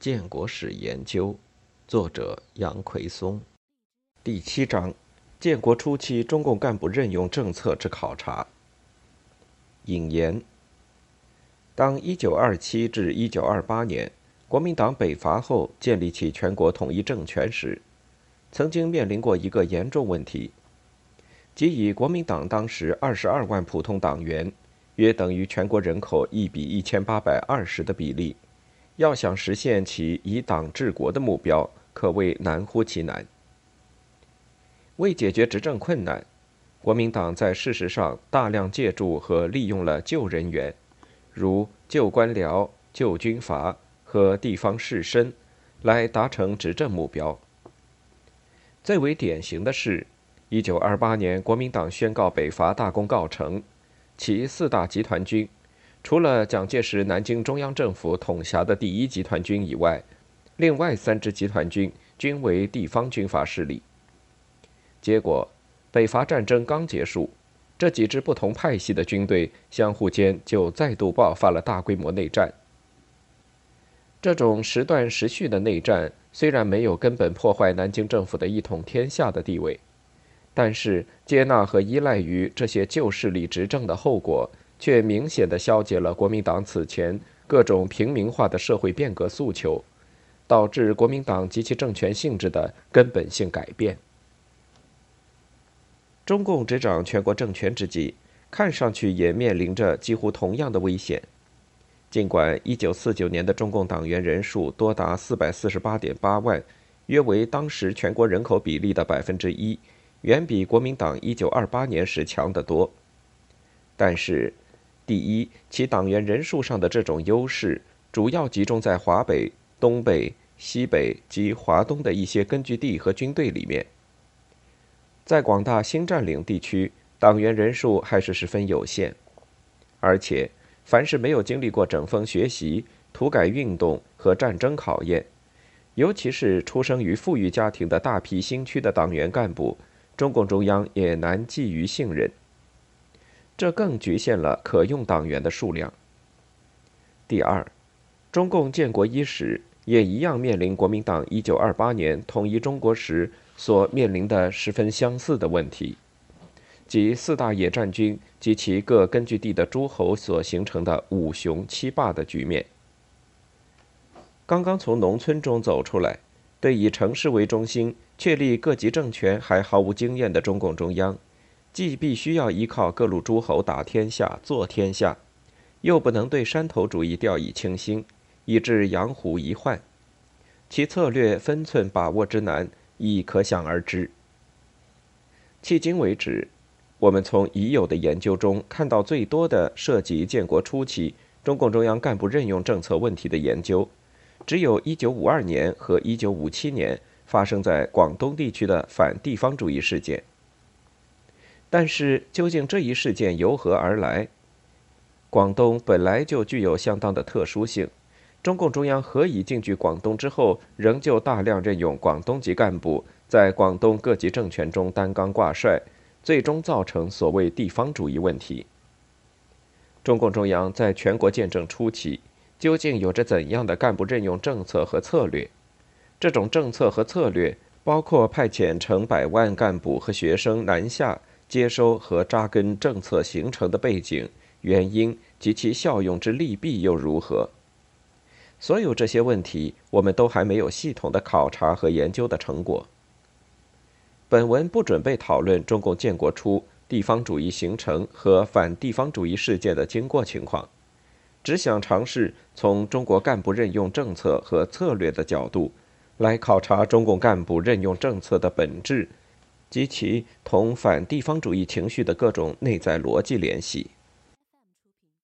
建国史研究，作者杨奎松。第七章：建国初期中共干部任用政策之考察。引言：当1927至1928年国民党北伐后建立起全国统一政权时，曾经面临过一个严重问题，即以国民党当时22万普通党员，约等于全国人口1比1820的比例。要想实现其以党治国的目标，可谓难乎其难。为解决执政困难，国民党在事实上大量借助和利用了旧人员，如旧官僚、旧军阀和地方士绅，来达成执政目标。最为典型的是，一九二八年国民党宣告北伐大功告成，其四大集团军。除了蒋介石南京中央政府统辖的第一集团军以外，另外三支集团军均为地方军阀势力。结果，北伐战争刚结束，这几支不同派系的军队相互间就再度爆发了大规模内战。这种时断时续的内战虽然没有根本破坏南京政府的一统天下的地位，但是接纳和依赖于这些旧势力执政的后果。却明显的消解了国民党此前各种平民化的社会变革诉求，导致国民党及其政权性质的根本性改变。中共执掌全国政权之际，看上去也面临着几乎同样的危险。尽管1949年的中共党员人数多达448.8万，约为当时全国人口比例的百分之一，远比国民党1928年时强得多，但是。第一，其党员人数上的这种优势，主要集中在华北、东北、西北及华东的一些根据地和军队里面。在广大新占领地区，党员人数还是十分有限，而且，凡是没有经历过整风学习、土改运动和战争考验，尤其是出生于富裕家庭的大批新区的党员干部，中共中央也难寄予信任。这更局限了可用党员的数量。第二，中共建国伊始也一样面临国民党1928年统一中国时所面临的十分相似的问题，即四大野战军及其各根据地的诸侯所形成的五雄七霸的局面。刚刚从农村中走出来，对以城市为中心确立各级政权还毫无经验的中共中央。既必须要依靠各路诸侯打天下、做天下，又不能对山头主义掉以轻心，以致养虎遗患，其策略分寸把握之难，亦可想而知。迄今为止，我们从已有的研究中看到最多的涉及建国初期中共中央干部任用政策问题的研究，只有一九五二年和一九五七年发生在广东地区的反地方主义事件。但是，究竟这一事件由何而来？广东本来就具有相当的特殊性，中共中央何以进据广东之后，仍旧大量任用广东籍干部，在广东各级政权中担纲挂帅，最终造成所谓地方主义问题？中共中央在全国建政初期，究竟有着怎样的干部任用政策和策略？这种政策和策略包括派遣成百万干部和学生南下。接收和扎根政策形成的背景、原因及其效用之利弊又如何？所有这些问题，我们都还没有系统的考察和研究的成果。本文不准备讨论中共建国初地方主义形成和反地方主义事件的经过情况，只想尝试从中国干部任用政策和策略的角度，来考察中共干部任用政策的本质。及其同反地方主义情绪的各种内在逻辑联系。